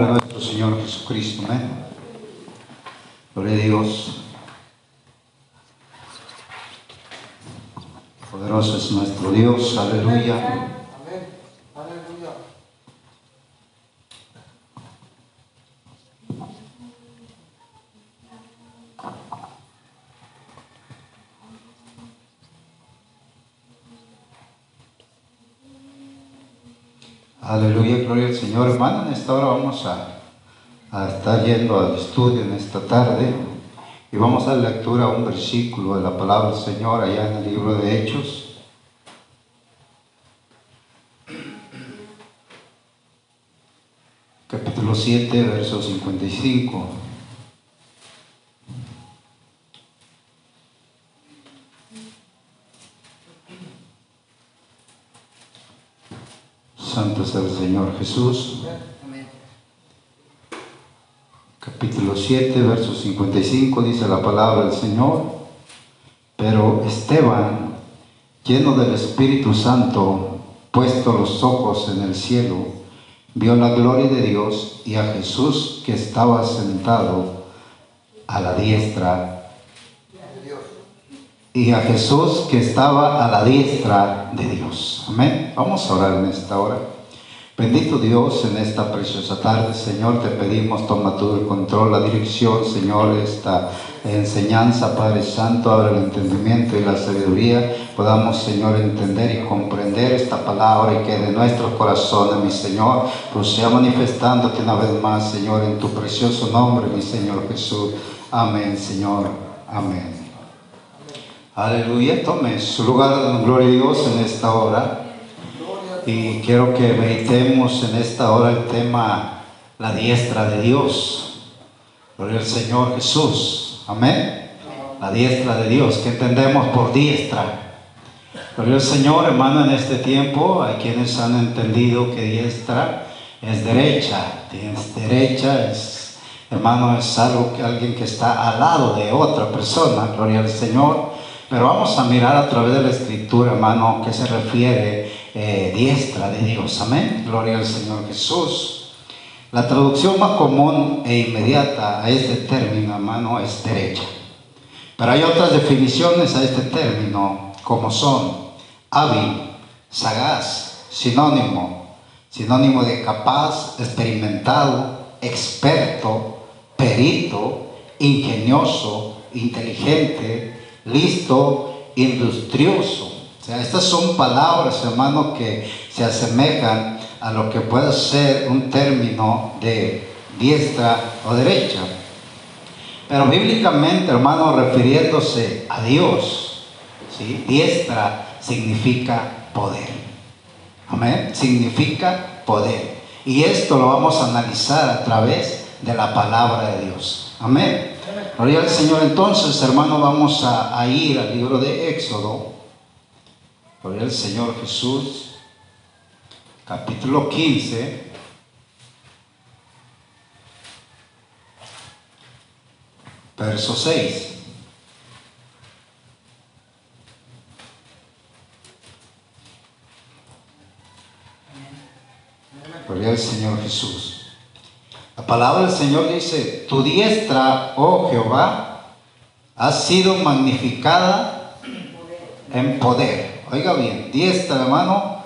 de nuestro Señor Jesucristo. Amén. Gloria a Dios. Poderoso es nuestro Dios. Aleluya. Aleluya, gloria al Señor. Hermano, en esta hora vamos a, a estar yendo al estudio en esta tarde y vamos a dar lectura a un versículo de la palabra del Señor allá en el libro de Hechos. Capítulo 7, verso 55. Santo es el Señor Jesús. Capítulo 7, verso 55, dice la palabra del Señor. Pero Esteban, lleno del Espíritu Santo, puesto los ojos en el cielo, vio la gloria de Dios y a Jesús que estaba sentado a la diestra, y a Jesús que estaba a la diestra de Dios. Amén. Vamos a orar en esta hora. Bendito Dios, en esta preciosa tarde, Señor, te pedimos, toma tú el control, la dirección, Señor, esta enseñanza, Padre Santo, abre el entendimiento y la sabiduría, podamos, Señor, entender y comprender esta palabra y que de nuestros corazones, mi Señor, pues sea manifestándote una vez más, Señor, en tu precioso nombre, mi Señor Jesús. Amén, Señor. Amén. Aleluya, tome su lugar, gloria a Dios, en esta hora. Y quiero que meditemos en esta hora el tema la diestra de Dios. Gloria al Señor Jesús. Amén. La diestra de Dios. ¿Qué entendemos por diestra? Gloria al Señor, hermano, en este tiempo hay quienes han entendido que diestra es derecha. Es derecha, es, hermano, es algo que alguien que está al lado de otra persona. Gloria al Señor. Pero vamos a mirar a través de la escritura, hermano, que se refiere eh, diestra de Dios. Amén. Gloria al Señor Jesús. La traducción más común e inmediata a este término, hermano, es derecha. Pero hay otras definiciones a este término, como son hábil, sagaz, sinónimo, sinónimo de capaz, experimentado, experto, perito, ingenioso, inteligente, listo, industrioso. O sea, estas son palabras, hermano, que se asemejan a lo que puede ser un término de diestra o derecha. Pero bíblicamente, hermano, refiriéndose a Dios, ¿sí? diestra significa poder. Amén. Significa poder. Y esto lo vamos a analizar a través de la palabra de Dios. Amén. Gloria al Señor. Entonces, hermano, vamos a, a ir al libro de Éxodo. Gloria al Señor Jesús. Capítulo 15. Verso 6. Gloria al Señor Jesús. La palabra del Señor dice, tu diestra, oh Jehová, ha sido magnificada en poder. Oiga bien, diestra, hermano,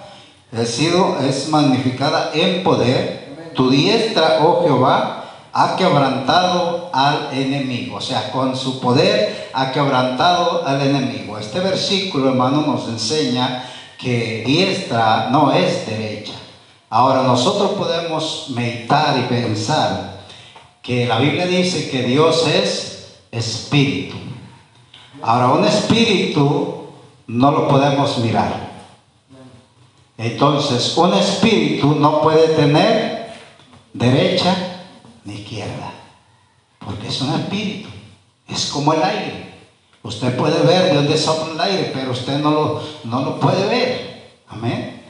ha sido, es magnificada en poder. Tu diestra, oh Jehová, ha quebrantado al enemigo. O sea, con su poder ha quebrantado al enemigo. Este versículo, hermano, nos enseña que diestra no es derecha. Ahora nosotros podemos meditar y pensar que la Biblia dice que Dios es espíritu. Ahora un espíritu no lo podemos mirar. Entonces un espíritu no puede tener derecha ni izquierda. Porque es un espíritu. Es como el aire. Usted puede ver de dónde sopla el aire, pero usted no lo, no lo puede ver. Amén.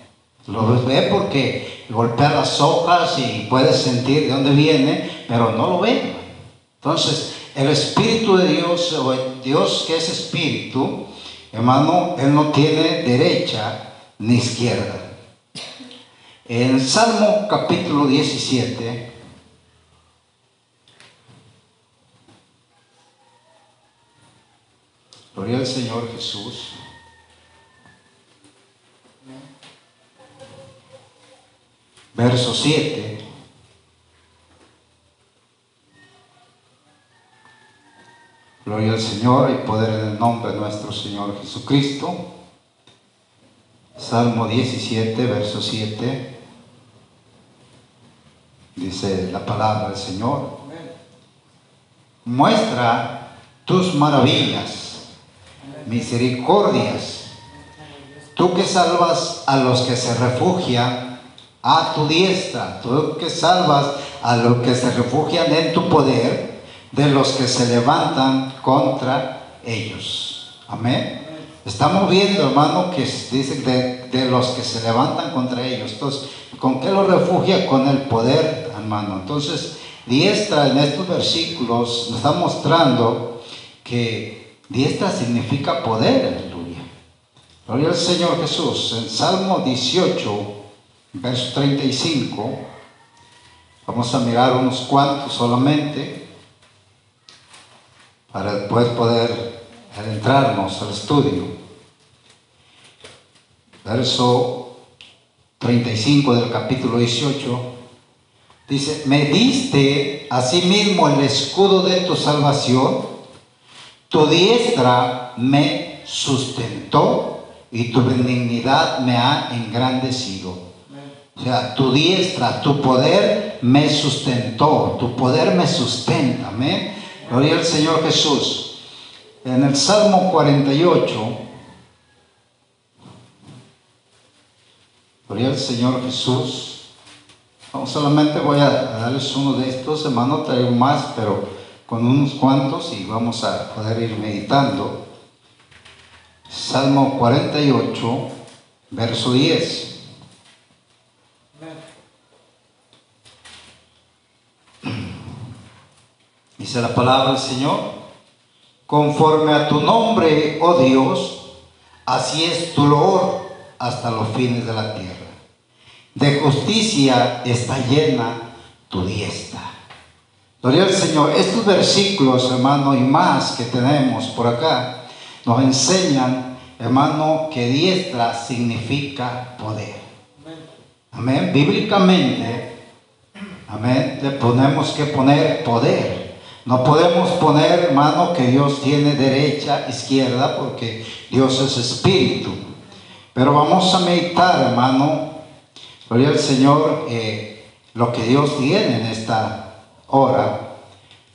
Lo ve porque golpea las hojas y puede sentir de dónde viene, pero no lo ve. Entonces, el Espíritu de Dios, o el Dios que es Espíritu, Hermano, él no tiene derecha ni izquierda. En Salmo capítulo 17, gloria al Señor Jesús. Verso 7. Gloria al Señor y poder en el nombre de nuestro Señor Jesucristo. Salmo 17, verso 7. Dice la palabra del Señor. Muestra tus maravillas, misericordias. Tú que salvas a los que se refugian a tu diestra, tú que salvas a los que se refugian en tu poder, de los que se levantan contra ellos. Amén. Estamos viendo, hermano, que dice de, de los que se levantan contra ellos. Entonces, ¿con qué los refugia? Con el poder, hermano. Entonces, diestra en estos versículos nos está mostrando que diestra significa poder, aleluya. Gloria al Señor Jesús. En Salmo 18, verso 35, vamos a mirar unos cuantos solamente para después poder adentrarnos al estudio. Verso 35 del capítulo 18 dice, me diste asimismo el escudo de tu salvación, tu diestra me sustentó y tu benignidad me ha engrandecido. O sea, tu diestra, tu poder me sustentó, tu poder me sustenta. Amén. Gloria al Señor Jesús. En el Salmo 48, gloria al Señor Jesús. No, solamente voy a darles uno de estos, hermano, traigo más, pero con unos cuantos y vamos a poder ir meditando. Salmo 48, verso 10. Dice la palabra del Señor, conforme a tu nombre, oh Dios, así es tu loor hasta los fines de la tierra. De justicia está llena tu diestra. Gloria al Señor. Estos versículos, hermano, y más que tenemos por acá, nos enseñan, hermano, que diestra significa poder. Amén. Bíblicamente, amén, le ponemos que poner poder. No podemos poner, hermano, que Dios tiene derecha, izquierda, porque Dios es espíritu. Pero vamos a meditar, hermano, gloria al Señor, eh, lo que Dios tiene en esta hora.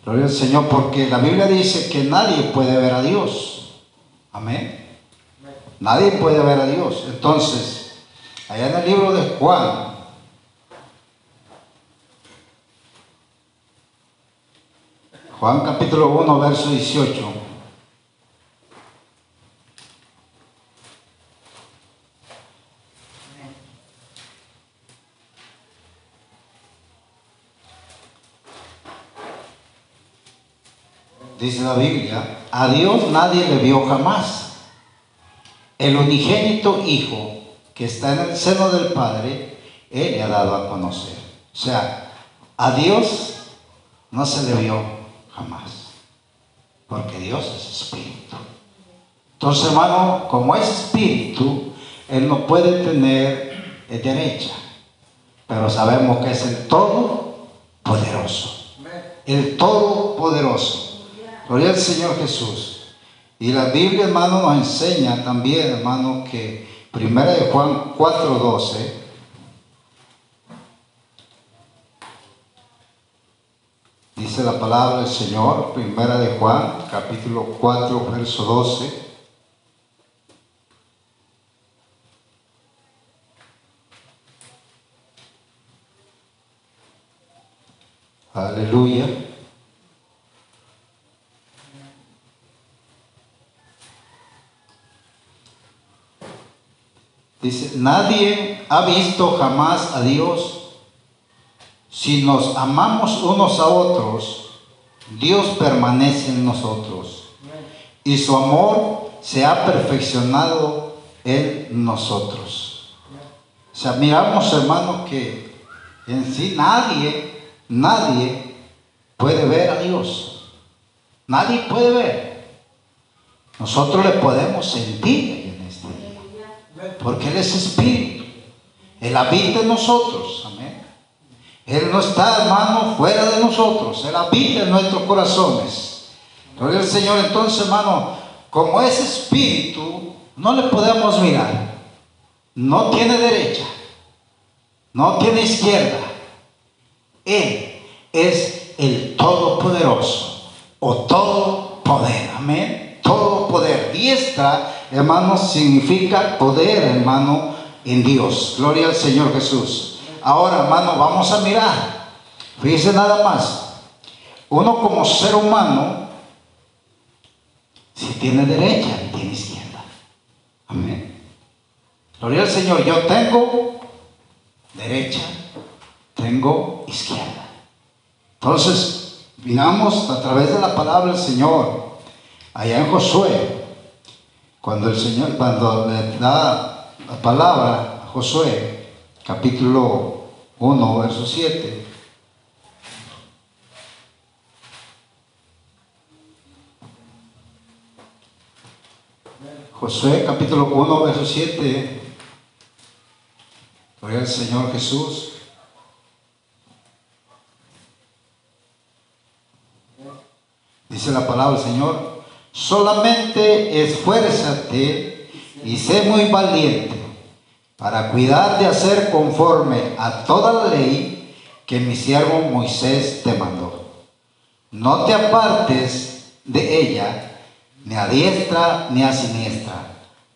Gloria al Señor, porque la Biblia dice que nadie puede ver a Dios. Amén. Nadie puede ver a Dios. Entonces, allá en el libro de Juan, Juan capítulo 1, verso 18. Dice la Biblia, a Dios nadie le vio jamás. El unigénito Hijo que está en el seno del Padre, Él le ha dado a conocer. O sea, a Dios no se le vio jamás. Porque Dios es espíritu. Entonces, hermano, como es espíritu, Él no puede tener derecha. Pero sabemos que es el Todopoderoso. El Todopoderoso. Gloria al Señor Jesús. Y la Biblia, hermano, nos enseña también, hermano, que primera de Juan 4:12 Dice la palabra del Señor, primera de Juan, capítulo 4, verso 12. Aleluya. Dice, nadie ha visto jamás a Dios. Si nos amamos unos a otros, Dios permanece en nosotros. Y su amor se ha perfeccionado en nosotros. O sea, miramos, hermano, que en sí nadie, nadie puede ver a Dios. Nadie puede ver. nosotros le podemos sentir en este día. Porque Él es espíritu. Él habita en nosotros. Amén. Él no está, hermano, fuera de nosotros. Él habita en nuestros corazones. Gloria al Señor. Entonces, hermano, como es espíritu, no le podemos mirar. No tiene derecha. No tiene izquierda. Él es el Todopoderoso o todo poder. Amén. Todo poder. Diestra, hermano, significa poder, hermano, en Dios. Gloria al Señor Jesús. Ahora, hermano, vamos a mirar. Fíjese nada más. Uno como ser humano, si tiene derecha, tiene izquierda. Amén. Gloria al Señor. Yo tengo derecha, tengo izquierda. Entonces, miramos a través de la palabra del Señor, allá en Josué, cuando el Señor, cuando le da la palabra a Josué, capítulo 1, verso 7. Josué capítulo 1, verso 7. Gloria al Señor Jesús. Dice la palabra del Señor, solamente esfuérzate y sé muy valiente para cuidar de hacer conforme a toda la ley que mi siervo Moisés te mandó. No te apartes de ella, ni a diestra ni a siniestra,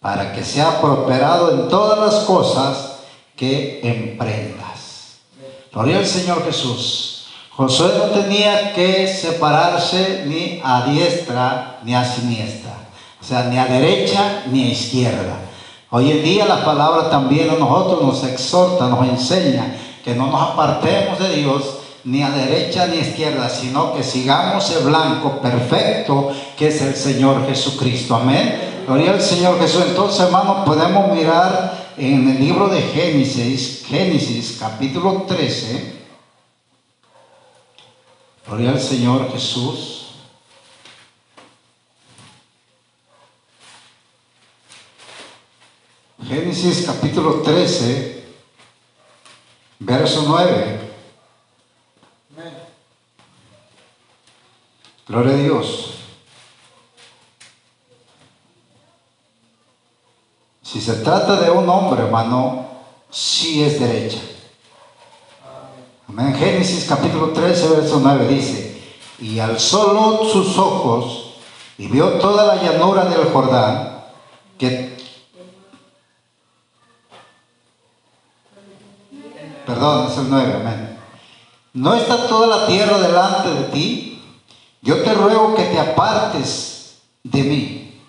para que sea prosperado en todas las cosas que emprendas. Gloria al Señor Jesús. Josué no tenía que separarse ni a diestra ni a siniestra, o sea, ni a derecha ni a izquierda. Hoy en día la palabra también a nosotros nos exhorta, nos enseña que no nos apartemos de Dios ni a derecha ni a izquierda, sino que sigamos el blanco perfecto que es el Señor Jesucristo. Amén. Gloria al Señor Jesús. Entonces, hermanos, podemos mirar en el libro de Génesis, Génesis capítulo 13. Gloria al Señor Jesús. Génesis capítulo 13, verso 9. Gloria a Dios. Si se trata de un hombre, hermano, sí es derecha. Amén. Génesis capítulo 13, verso 9 dice, y alzó Lot sus ojos y vio toda la llanura del Jordán, que... Perdón, es el 9, amén. ¿No está toda la tierra delante de ti? Yo te ruego que te apartes de mí.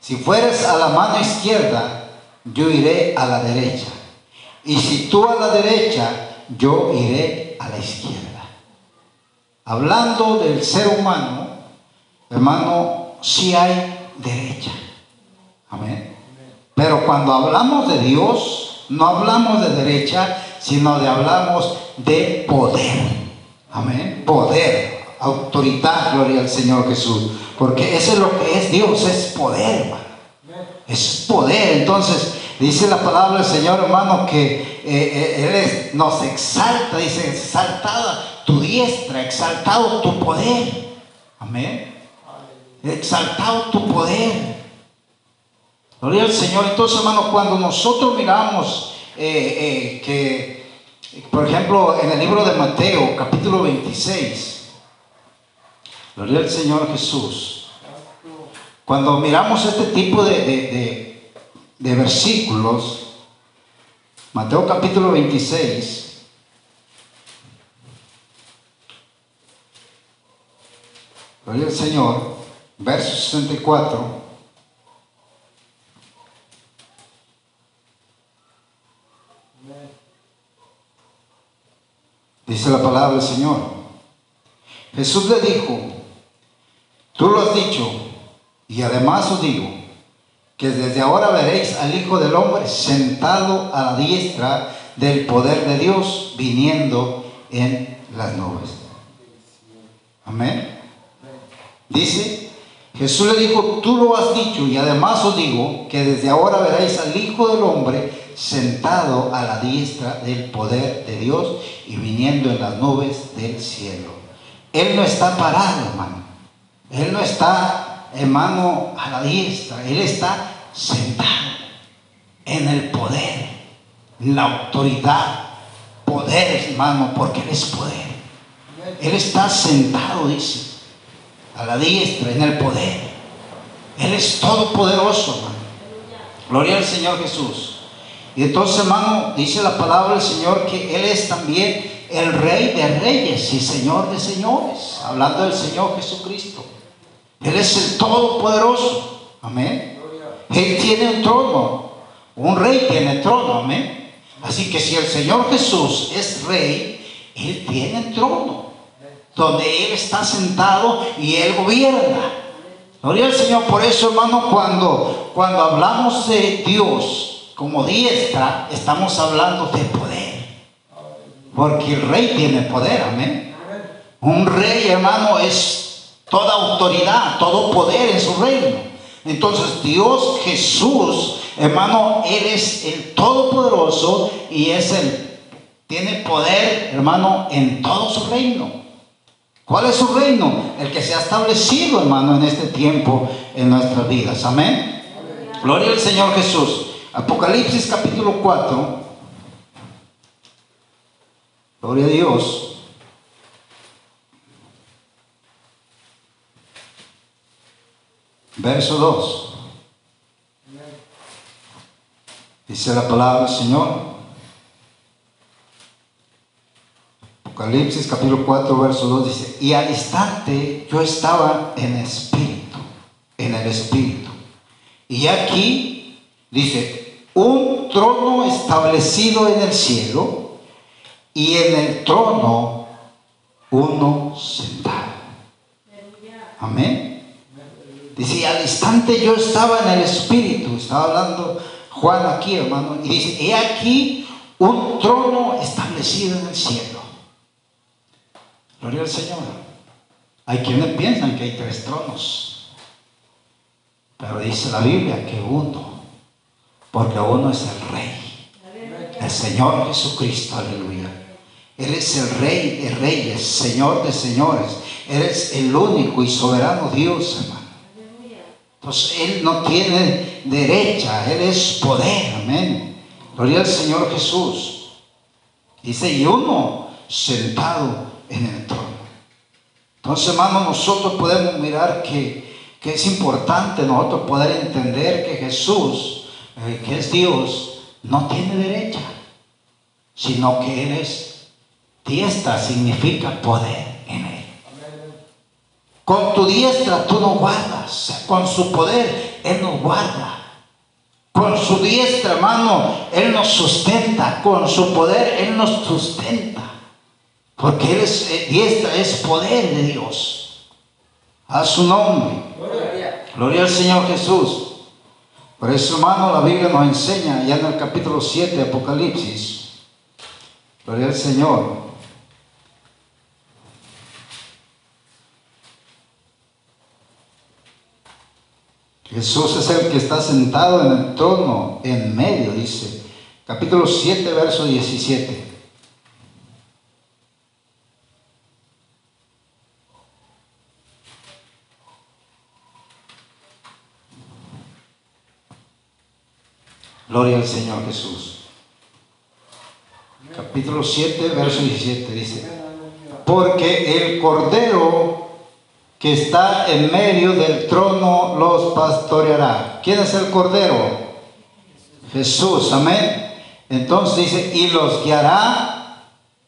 Si fueres a la mano izquierda, yo iré a la derecha. Y si tú a la derecha, yo iré a la izquierda. Hablando del ser humano, hermano, sí hay derecha. Amén. Pero cuando hablamos de Dios, no hablamos de derecha, sino de hablamos de poder. Amén. Poder, autoridad, gloria al Señor Jesús. Porque eso es lo que es Dios, es poder, hermano. Es poder. Entonces, dice la palabra del Señor, hermano, que eh, eh, Él nos exalta, dice, exaltada tu diestra, exaltado tu poder. Amén. Exaltado tu poder. Gloria al Señor. Entonces, hermano, cuando nosotros miramos eh, que, por ejemplo, en el libro de Mateo, capítulo 26, Gloria al Señor Jesús. Cuando miramos este tipo de, de- de- versículos, Mateo capítulo 26, Gloria al Señor, verso 64. Dice la palabra del Señor. Jesús le dijo, tú lo has dicho, y además os digo, que desde ahora veréis al Hijo del Hombre sentado a la diestra del poder de Dios, viniendo en las nubes. Amén. Dice, Jesús le dijo, tú lo has dicho y además os digo que desde ahora veréis al Hijo del Hombre sentado a la diestra del poder de Dios y viniendo en las nubes del cielo. Él no está parado, hermano. Él no está, hermano, a la diestra. Él está sentado en el poder, la autoridad, poder, hermano, porque Él es poder. Él está sentado, dice, a la diestra, en el poder. Él es todopoderoso, hermano. Gloria al Señor Jesús. Y entonces, hermano, dice la palabra del Señor que Él es también el Rey de Reyes y Señor de Señores, hablando del Señor Jesucristo. Él es el Todopoderoso. Amén. Él tiene un trono. Un rey tiene trono. Amén. Así que si el Señor Jesús es rey, Él tiene trono. Donde Él está sentado y Él gobierna. Gloria al Señor. Por eso, hermano, cuando, cuando hablamos de Dios, como diestra, estamos hablando de poder. Porque el rey tiene poder, amén. Un rey, hermano, es toda autoridad, todo poder en su reino. Entonces Dios Jesús, hermano, Él es el Todopoderoso y es el, tiene poder, hermano, en todo su reino. ¿Cuál es su reino? El que se ha establecido, hermano, en este tiempo en nuestras vidas. Amén. Gloria al Señor Jesús. Apocalipsis capítulo 4. Gloria a Dios. Verso 2. Dice la palabra del Señor. Apocalipsis capítulo 4, verso 2 dice, y al instante yo estaba en espíritu, en el espíritu. Y aquí dice, un trono establecido en el cielo y en el trono uno sentado. Amén. Dice, al instante yo estaba en el Espíritu, estaba hablando Juan aquí, hermano, y dice, he aquí un trono establecido en el cielo. Gloria al Señor. Hay quienes piensan que hay tres tronos, pero dice la Biblia que uno porque uno es el Rey, el Señor Jesucristo, aleluya. Él es el Rey de Reyes, Señor de Señores. Él es el único y soberano Dios, hermano. Entonces Él no tiene derecha, Él es poder, amén. Gloria al Señor Jesús. Dice, y uno sentado en el trono. Entonces, hermano, nosotros podemos mirar que, que es importante nosotros poder entender que Jesús eh, que es Dios, no tiene derecha, sino que Él es diestra, significa poder en Él. Con tu diestra tú no guardas, con su poder Él nos guarda. Con su diestra, hermano, Él nos sustenta. Con su poder, Él nos sustenta. Porque Él es eh, diestra, es poder de Dios. A su nombre. Gloria al Señor Jesús. Por eso, hermano, la Biblia nos enseña ya en el capítulo 7 de Apocalipsis. Gloria al Señor. Jesús es el que está sentado en el trono, en medio, dice. Capítulo 7, verso 17. Gloria al Señor Jesús. Capítulo 7, verso 17 dice, porque el Cordero que está en medio del trono los pastoreará. ¿Quién es el Cordero? Jesús, amén. Entonces dice, y los guiará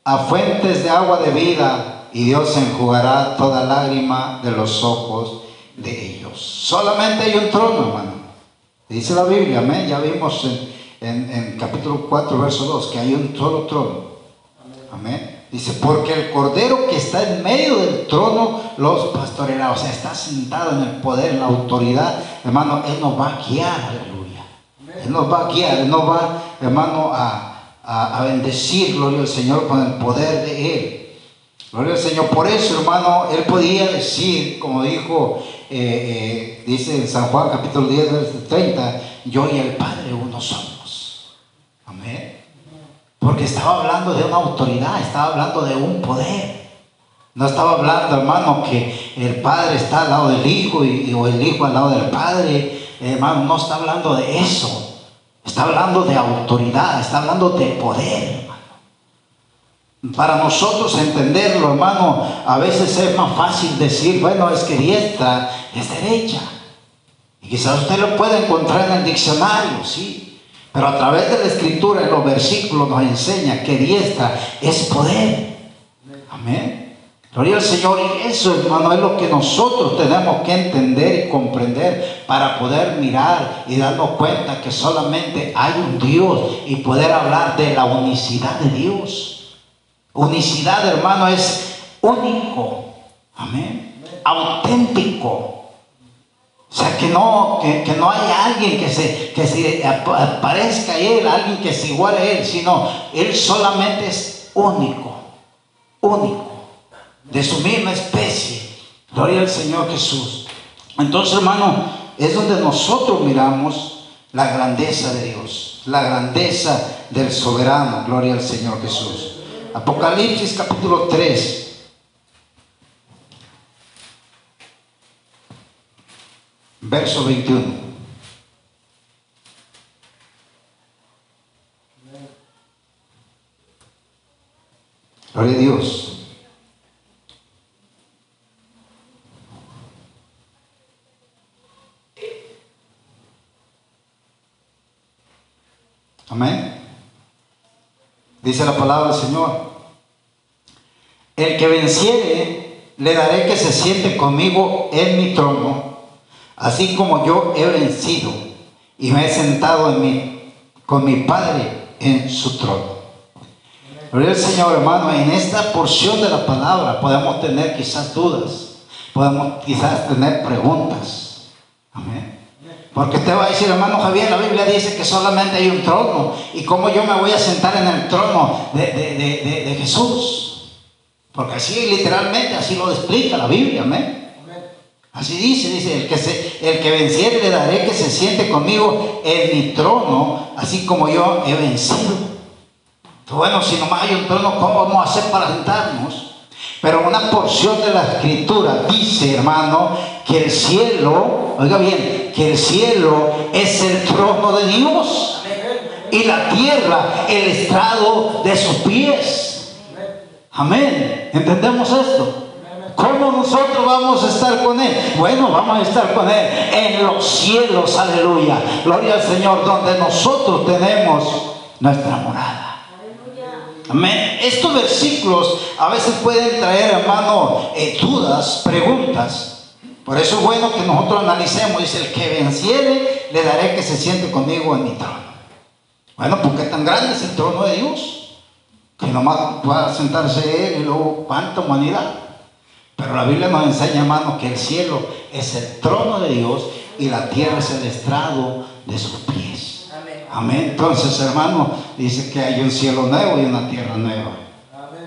a fuentes de agua de vida y Dios enjugará toda lágrima de los ojos de ellos. Solamente hay un trono, hermano. Dice la Biblia, amén. Ya vimos en, capítulo 4, verso 2, que hay un solo trono. Amén. Dice, porque el cordero que está en medio del trono los pastoreará. O sea, está sentado en el poder, en la autoridad. Hermano, Él nos va a guiar, aleluya. Él nos va a guiar, Él nos va, hermano, a, a, a bendecir, gloria al Señor, con el poder de Él. Gloria al Señor. Por eso, hermano, él podía decir, como dijo, eh, eh, dice en San Juan capítulo 10, verso 30, yo y el Padre uno somos. Amén. Porque estaba hablando de una autoridad, estaba hablando de un poder. No estaba hablando, hermano, que el Padre está al lado del Hijo y, o el Hijo al lado del Padre. Hermano, no está hablando de eso. Está hablando de autoridad, está hablando de poder. Para nosotros entenderlo, hermano, a veces es más fácil decir, bueno, es que diestra es derecha. Y quizás usted lo puede encontrar en el diccionario, sí. Pero a través de la escritura, en los versículos nos enseña que diestra es poder. Amén. Gloria al Señor. Y eso, hermano, es lo que nosotros tenemos que entender y comprender para poder mirar y darnos cuenta que solamente hay un Dios y poder hablar de la unicidad de Dios. Unicidad, hermano, es único. Amén. Auténtico. O sea, que no, que, no hay alguien que se, que se parezca a Él, alguien que se iguale a Él, sino Él solamente es único. Único de su misma especie. Gloria al Señor Jesús. Entonces, hermano, es donde nosotros miramos la grandeza de Dios, la grandeza del soberano. Gloria al Señor Jesús. Apocalipsis capítulo 3. Verso 21. Gloria a Dios. Amén. Dice la palabra del Señor. El que venciere, le daré que se siente conmigo en mi trono, así como yo he vencido y me he sentado con mi Padre en su trono. Gloria al Señor, hermano, en esta porción de la palabra podemos tener quizás dudas, podemos quizás tener preguntas. Amén. Porque usted va a decir, hermano Javier, la Biblia dice que solamente hay un trono. ¿Y cómo yo me voy a sentar en el trono de, Jesús? Porque así literalmente, así lo explica la Biblia, amén. Así dice, dice, el que, se, el que venciere le daré que se siente conmigo en mi trono, así como yo he vencido. Bueno, si nomás hay un trono, ¿cómo vamos a hacer para sentarnos? Pero una porción de la escritura dice, hermano, que el cielo, oiga bien, que el cielo es el trono de Dios y la tierra el estrado de sus pies. Amén. ¿Entendemos esto? ¿Cómo nosotros vamos a estar con Él? Bueno, vamos a estar con Él en los cielos, aleluya. Gloria al Señor, donde nosotros tenemos nuestra morada. Amén. Estos versículos a veces pueden traer, hermano, eh, dudas, preguntas. Por eso es bueno que nosotros analicemos. Dice, el que venciere, le daré que se siente conmigo en mi trono. Bueno, porque tan grande es el trono de Dios, que nomás pueda sentarse Él y luego cuánta humanidad. Pero la Biblia nos enseña, hermano, que el cielo es el trono de Dios y la tierra es el estrado de sus pies. Amén. Entonces, hermano, dice que hay un cielo nuevo y una tierra nueva.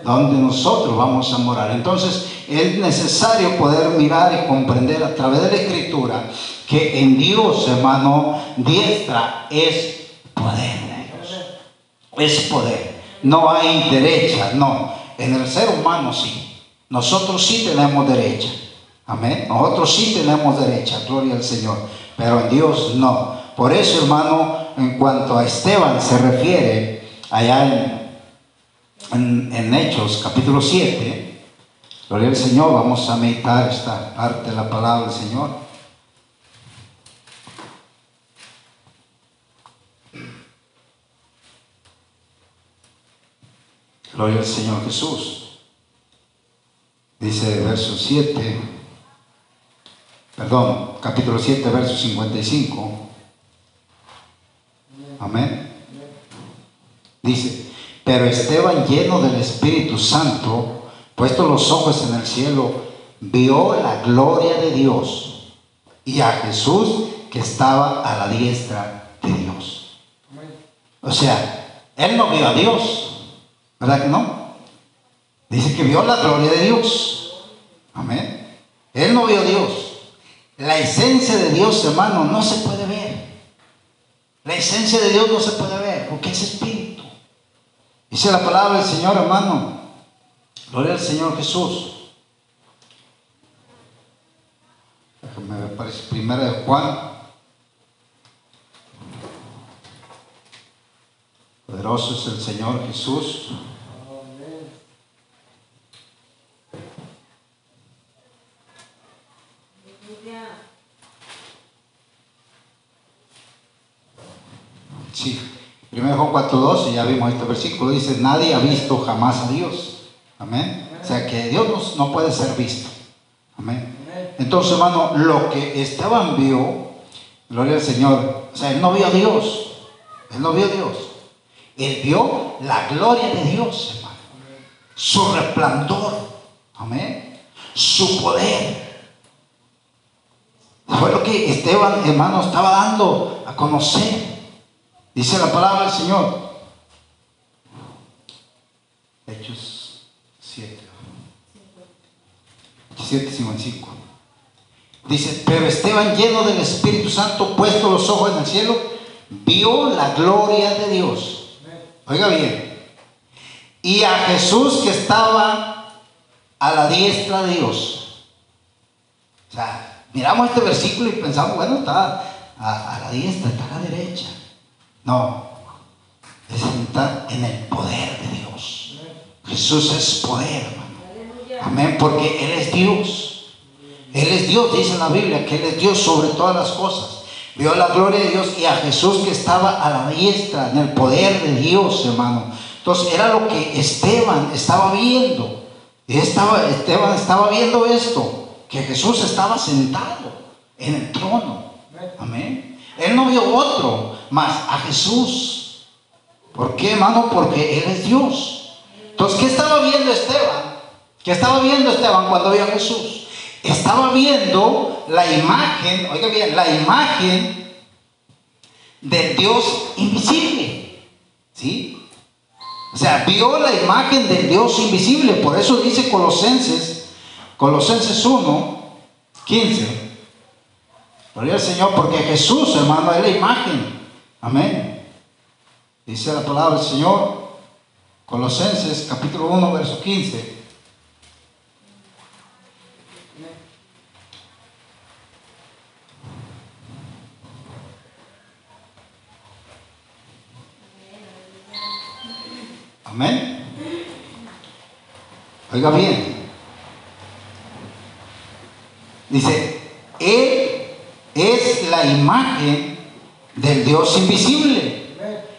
Donde nosotros vamos a morar. Entonces, es necesario poder mirar y comprender a través de la escritura que en Dios, hermano, diestra es poder. Es poder. No hay derecha, no. En el ser humano sí. Nosotros sí tenemos derecha. Amén. Nosotros sí tenemos derecha. Gloria al Señor. Pero en Dios no. Por eso, hermano, en cuanto a Esteban se refiere, allá en, en, Hechos capítulo 7, gloria al Señor, vamos a meditar esta parte de la palabra del Señor. Gloria al Señor Jesús. Dice verso 7, perdón, capítulo 7, verso 55. Amén. Dice, pero Esteban lleno del Espíritu Santo, puesto los ojos en el cielo, vio la gloria de Dios y a Jesús que estaba a la diestra de Dios. O sea, él no vio a Dios, ¿verdad que no? Dice que vio la gloria de Dios. Amén. Él no vio a Dios. La esencia de Dios, hermano, no se puede ver. La esencia de Dios no se puede ver porque es espíritu. Dice la palabra del Señor, hermano. Gloria al Señor Jesús. Me parece primera de Juan. Poderoso es el Señor Jesús. Sí, 1 Juan 4.12, ya vimos este versículo, dice, nadie ha visto jamás a Dios. Amén. O sea que Dios no, puede ser visto. Amén. Entonces, hermano, lo que Esteban vio, gloria al Señor, o sea, él no vio a Dios. Él no vio a Dios. Él vio la gloria de Dios, hermano. Su resplandor. Amén. Su poder. Fue lo que Esteban, hermano, estaba dando a conocer. Dice la palabra del Señor. Hechos 7. 7, 55. Dice, pero Esteban lleno del Espíritu Santo, puesto los ojos en el cielo, vio la gloria de Dios. Oiga bien. Y a Jesús que estaba a la diestra de Dios. O sea, miramos este versículo y pensamos, bueno, está a, la diestra, está a la derecha. No, está en el poder de Dios. Jesús es poder. Amén, porque Él es Dios. Él es Dios, dice la Biblia, que Él es Dios sobre todas las cosas. Vio la gloria de Dios y a Jesús que estaba a la diestra, en el poder de Dios, hermano. Entonces era lo que Esteban estaba viendo. Estaba, Esteban estaba viendo esto, que Jesús estaba sentado en el trono. Amén. Él no vio otro más a Jesús. ¿Por qué, hermano? Porque Él es Dios. Entonces, ¿qué estaba viendo Esteban? ¿Qué estaba viendo Esteban cuando vio a Jesús? Estaba viendo la imagen, oiga bien, la imagen del Dios invisible. ¿Sí? O sea, vio la imagen del Dios invisible. Por eso dice Colosenses, Colosenses 1, 15. Gloria al Señor, porque Jesús, hermano, es la imagen. Amén. Dice la palabra del Señor, Colosenses capítulo 1, verso 15. Amén. Oiga bien. Dice, Él es la imagen del Dios invisible,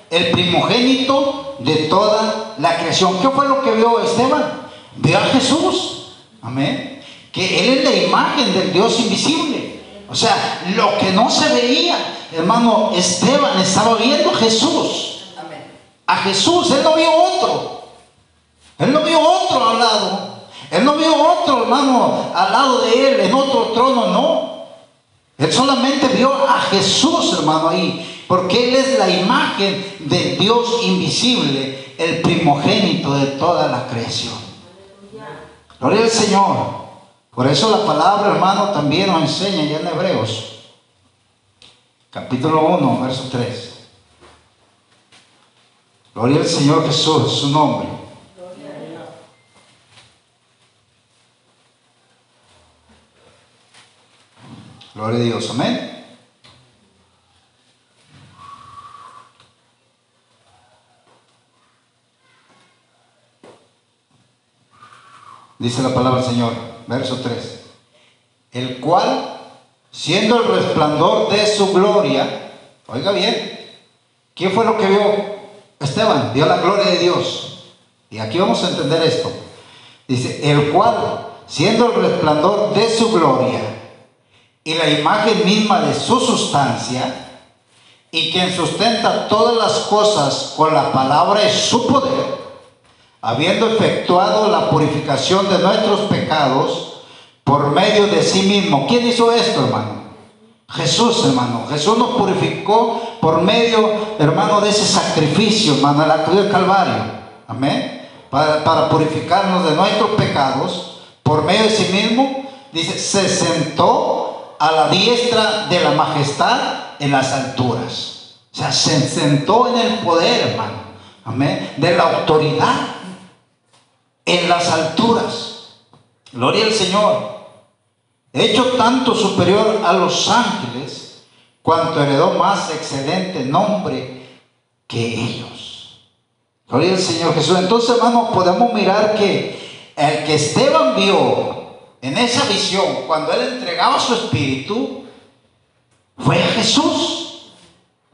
el primogénito de toda la creación. ¿Qué fue lo que vio Esteban? Vio a Jesús. Amén. Que Él es la imagen del Dios invisible. O sea, lo que no se veía, hermano, Esteban estaba viendo a Jesús a Jesús, él no vio otro. Él no vio otro al lado. Él no vio otro hermano al lado de él, en otro trono, no. Él solamente vio a Jesús, hermano, ahí. Porque Él es la imagen de Dios invisible, el primogénito de toda la creación. Gloria al Señor. Por eso la palabra, hermano, también nos enseña ya en Hebreos, capítulo 1, verso 3. Gloria al Señor Jesús, su nombre. Gloria a Dios, amén. Dice la palabra del Señor, verso 3. El cual, siendo el resplandor de su gloria, oiga bien, ¿quién fue lo que vio? Esteban vio la gloria de Dios. Y aquí vamos a entender esto. Dice, el cual, siendo el resplandor de su gloria y la imagen misma de su sustancia, y quien sustenta todas las cosas con la palabra de su poder, habiendo efectuado la purificación de nuestros pecados por medio de sí mismo. ¿Quién hizo esto, hermano? Jesús, hermano. Jesús nos purificó por medio, hermano, de ese sacrificio, hermano, la cruz del Calvario. Amén. para, para purificarnos de nuestros pecados, por medio de sí mismo, dice, se sentó a la diestra de la majestad en las alturas. O sea, se sentó en el poder, hermano. Amén. De la autoridad en las alturas. Gloria al Señor. Hecho tanto superior a los ángeles, cuanto heredó más excelente nombre que ellos. Gloria al Señor Jesús. Entonces, hermano, podemos mirar que el que Esteban vio en esa visión, cuando él entregaba su espíritu, fue Jesús,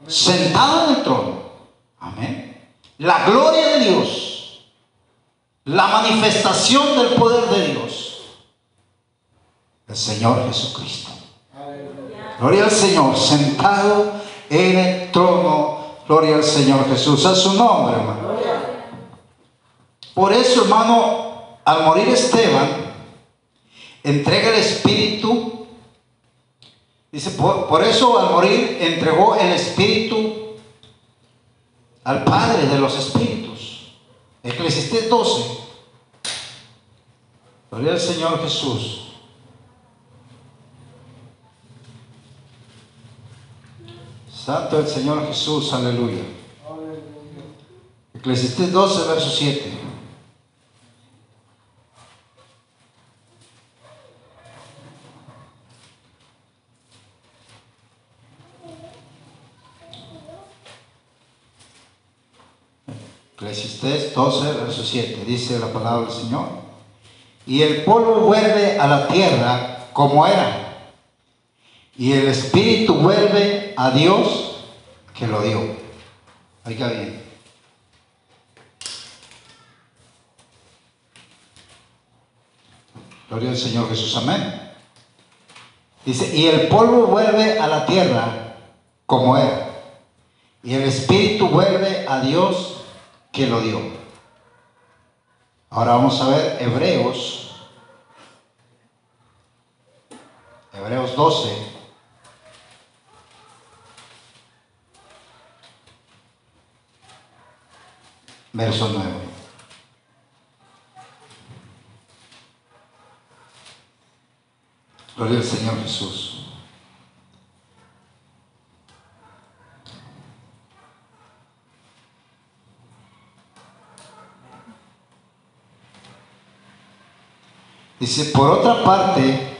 sentado en el trono. Amén. La gloria de Dios, la manifestación del poder de Dios, el Señor Jesucristo. Gloria al Señor, sentado en el trono. Gloria al Señor Jesús. A su nombre, hermano. Por eso, hermano, al morir Esteban, entrega el Espíritu. Dice, por, por eso al morir entregó el Espíritu al Padre de los Espíritus. Eclesiastés 12. Gloria al Señor Jesús. Santo el Señor Jesús, aleluya. Eclesiastés 12, verso 7. Eclesiastés 12, verso 7. Dice la palabra del Señor. Y el polvo vuelve a la tierra como era. Y el espíritu vuelve a Dios que lo dio. Oiga bien. Gloria al Señor Jesús, amén. Dice, y el polvo vuelve a la tierra como era. Y el espíritu vuelve a Dios que lo dio. Ahora vamos a ver Hebreos. Hebreos 12. Verso 9. Gloria al Señor Jesús. Dice, por otra parte,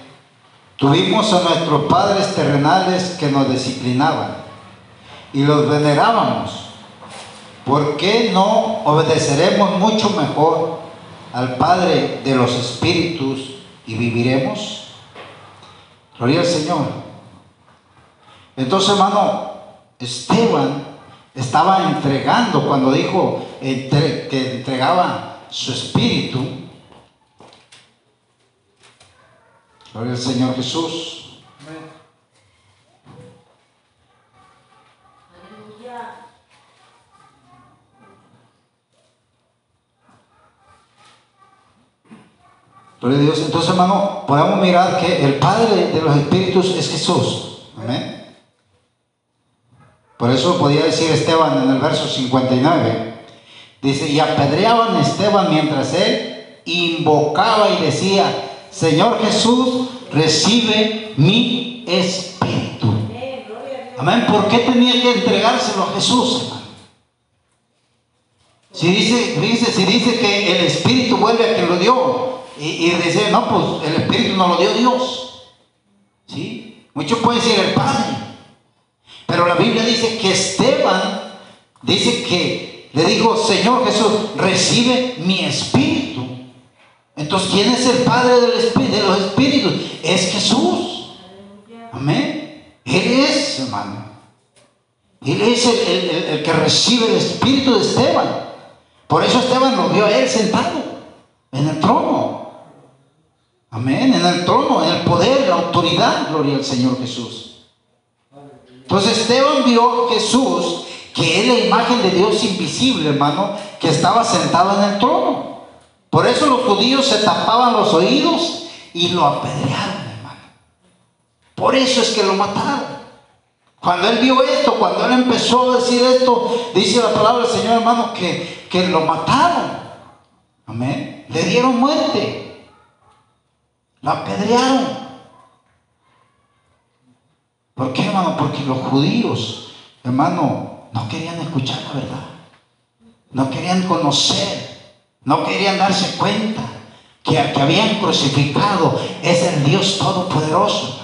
tuvimos a nuestros padres terrenales que nos disciplinaban y los venerábamos. ¿Por qué no obedeceremos mucho mejor al Padre de los Espíritus y viviremos? Gloria al Señor. Entonces, hermano, Esteban estaba entregando, cuando dijo que entregaba su espíritu, Gloria al Señor Jesús. Gloria a Dios. Entonces, hermano, podemos mirar que el Padre de los Espíritus es Jesús. Amén. Por eso podía decir Esteban en el verso 59. Dice, y apedreaban a Esteban mientras él invocaba y decía, Señor Jesús, recibe mi espíritu. Amén. ¿Por qué tenía que entregárselo a Jesús, hermano? Si dice, dice, si dice que el Espíritu vuelve a quien lo dio, y, y dice, no, pues el Espíritu no lo dio Dios. ¿Sí? Muchos pueden decir el Padre. Pero la Biblia dice que Esteban dice que le dijo, Señor Jesús, recibe mi espíritu. Entonces, ¿quién es el Padre del de los espíritus? Es Jesús. Amén. Él es, hermano. Él es el- el que recibe el espíritu de Esteban. Por eso Esteban lo vio a él sentado en el trono. Amén. En el trono, en el poder, la autoridad. Gloria al Señor Jesús. Entonces Esteban vio a Jesús, que es la imagen de Dios invisible, hermano, que estaba sentado en el trono. Por eso los judíos se tapaban los oídos y lo apedrearon, hermano. Por eso es que lo mataron. Cuando él vio esto, cuando él empezó a decir esto, dice la palabra del Señor, hermano, que, que lo mataron. Amén. Le dieron muerte. Lo apedrearon. ¿Por qué, hermano? Porque los judíos, hermano, no querían escuchar la verdad. No querían conocer. No querían darse cuenta que que habían crucificado es el Dios Todopoderoso.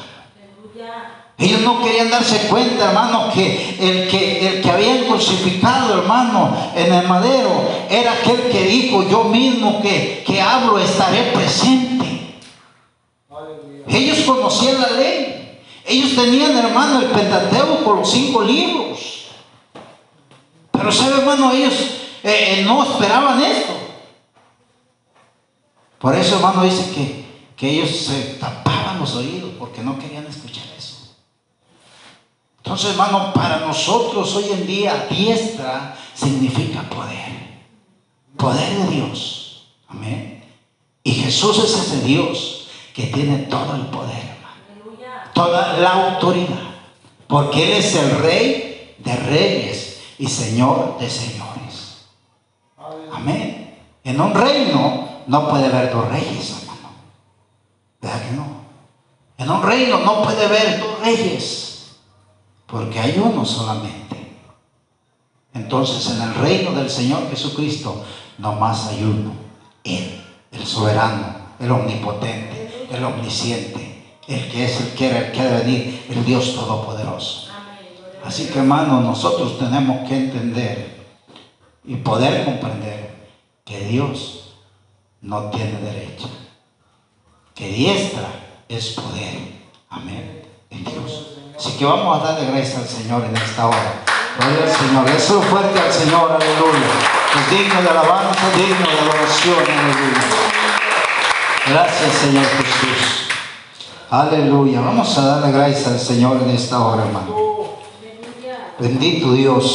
Ellos no querían darse cuenta, hermano, que el que, el que habían crucificado, hermano, en el madero, era aquel que dijo, yo mismo que, que hablo estaré presente. Ellos conocían la ley. Ellos tenían, hermano, el Pentateuco, los cinco libros. Pero, ¿sabe, hermano? Ellos eh, eh, no esperaban esto. Por eso, hermano, dice que, que ellos se tapaban los oídos porque no querían escuchar eso. Entonces, hermano, para nosotros hoy en día, diestra significa poder. Poder de Dios. Amén. Y Jesús es ese Dios que tiene todo el poder, hermano. Toda la autoridad. Porque Él es el Rey de reyes y Señor de señores. Amén. En un reino no puede haber dos reyes, hermano. ¿Verdad no? En un reino no puede haber dos reyes. Porque hay uno solamente. Entonces en el reino del Señor Jesucristo nomás hay uno. Él, el soberano, el omnipotente, el omnisciente, el que es el que era, el que ha de venir, el Dios todopoderoso. Así que hermano, nosotros tenemos que entender y poder comprender que Dios no tiene derecho. Que diestra es poder. Amén. En Dios. Así que vamos a darle gracias al Señor en esta hora. Gloria al Señor. Eso fuerte al Señor. Aleluya. Es digno de alabanza, digno de adoración. Aleluya. Gracias Señor Jesús. Aleluya. Vamos a darle gracias al Señor en esta hora, hermano. Bendito Dios.